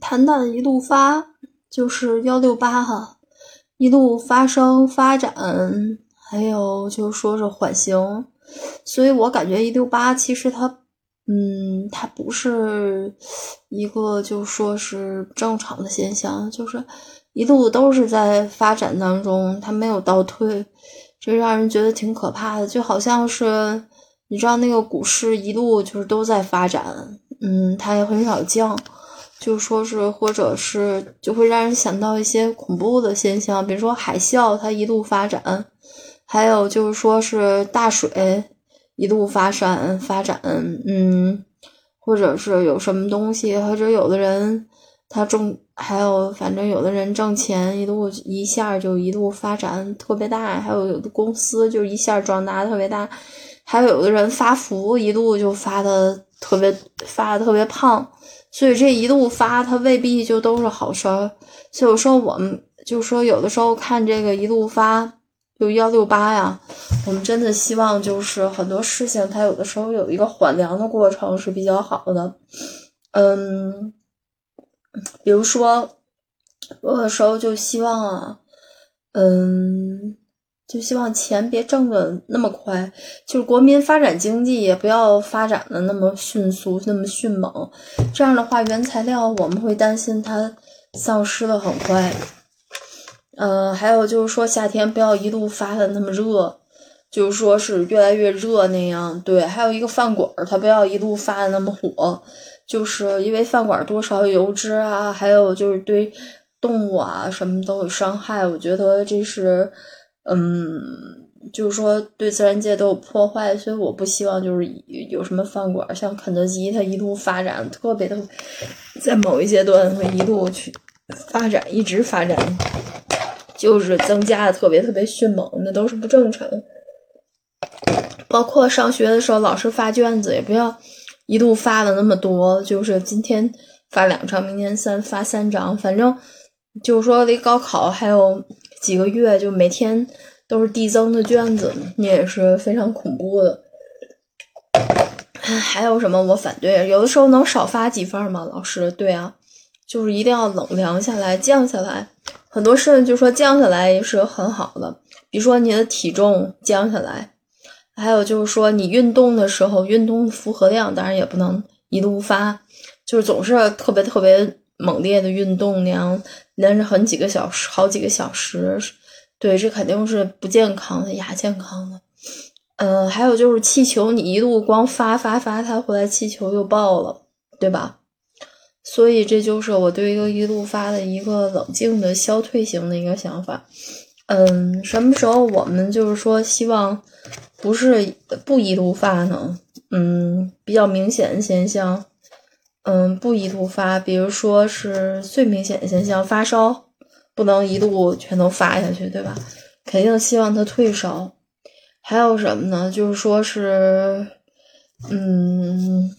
谈谈一路发，就是幺六八哈，一路发生发展，还有就说是缓行，所以我感觉一六八其实它，嗯，它不是一个就说是正常的现象，就是一路都是在发展当中，它没有倒退，这让人觉得挺可怕的，就好像是你知道那个股市一路就是都在发展，嗯，它也很少降。就说是，或者是就会让人想到一些恐怖的现象，比如说海啸，它一路发展；还有就是说是大水一路发展发展，嗯，或者是有什么东西，或者有的人他挣，还有反正有的人挣钱一路一下就一路发展特别大，还有有的公司就一下壮大特别大，还有有的人发福一路就发的特别发的特别胖。所以这一路发，它未必就都是好事儿。所以我说，我们就说有的时候看这个一路发，就幺六八呀，我们真的希望就是很多事情，它有的时候有一个缓凉的过程是比较好的。嗯，比如说，有的时候就希望啊，嗯。就希望钱别挣的那么快，就是国民发展经济也不要发展的那么迅速、那么迅猛。这样的话，原材料我们会担心它丧失的很快。嗯，还有就是说夏天不要一路发的那么热，就是说是越来越热那样。对，还有一个饭馆儿，它不要一路发的那么火，就是因为饭馆多少油脂啊，还有就是对动物啊什么都有伤害。我觉得这是。嗯，就是说对自然界都有破坏，所以我不希望就是有什么饭馆像肯德基，它一路发展特别的，在某一阶段会一路去发展，一直发展，就是增加的特别特别迅猛，那都是不正常。包括上学的时候，老师发卷子也不要一度发的那么多，就是今天发两张，明天三发三张，反正就是说离高考还有。几个月就每天都是递增的卷子，你也是非常恐怖的。还有什么我反对？有的时候能少发几份吗？老师，对啊，就是一定要冷凉下来，降下来。很多事就说降下来也是很好的，比如说你的体重降下来，还有就是说你运动的时候，运动负荷量当然也不能一路发，就是总是特别特别。猛烈的运动那样连着很几个小时，好几个小时，对，这肯定是不健康的，亚健康的。嗯，还有就是气球，你一路光发发发，它回来气球又爆了，对吧？所以这就是我对一个一路发的一个冷静的消退型的一个想法。嗯，什么时候我们就是说希望不是不一路发呢？嗯，比较明显的现象。嗯，不一度发，比如说是最明显的现象，发烧不能一度全都发下去，对吧？肯定希望他退烧。还有什么呢？就是说是，嗯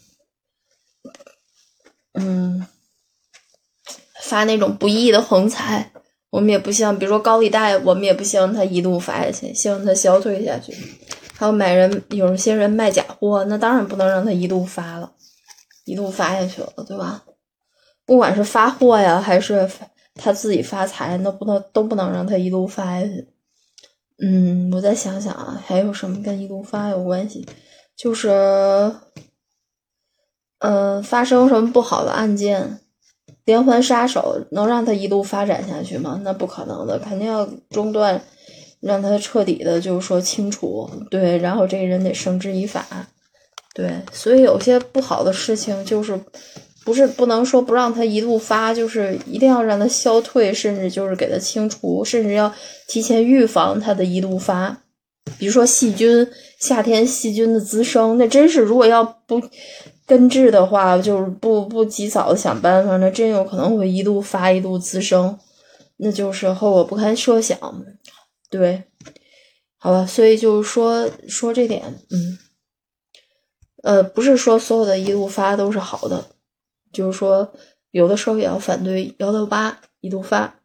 嗯，发那种不义的横财，我们也不希望，比如说高利贷，我们也不希望他一度发下去，希望他消退下去。还有买人，有些人卖假货，那当然不能让他一度发了。一路发下去了，对吧？不管是发货呀，还是他自己发财，那不能都不能让他一路发下去。嗯，我再想想啊，还有什么跟一路发有关系？就是，嗯，发生什么不好的案件，连环杀手能让他一路发展下去吗？那不可能的，肯定要中断，让他彻底的，就是说清除。对，然后这个人得绳之以法。对，所以有些不好的事情，就是不是不能说不让他一路发，就是一定要让他消退，甚至就是给他清除，甚至要提前预防他的一路发。比如说细菌，夏天细菌的滋生，那真是如果要不根治的话，就是不不及早的想办法，那真有可能会一路发一路滋生，那就是后果不堪设想。对，好吧，所以就是说说这点，嗯。呃，不是说所有的一路发都是好的，就是说有的时候也要反对幺六八一路发。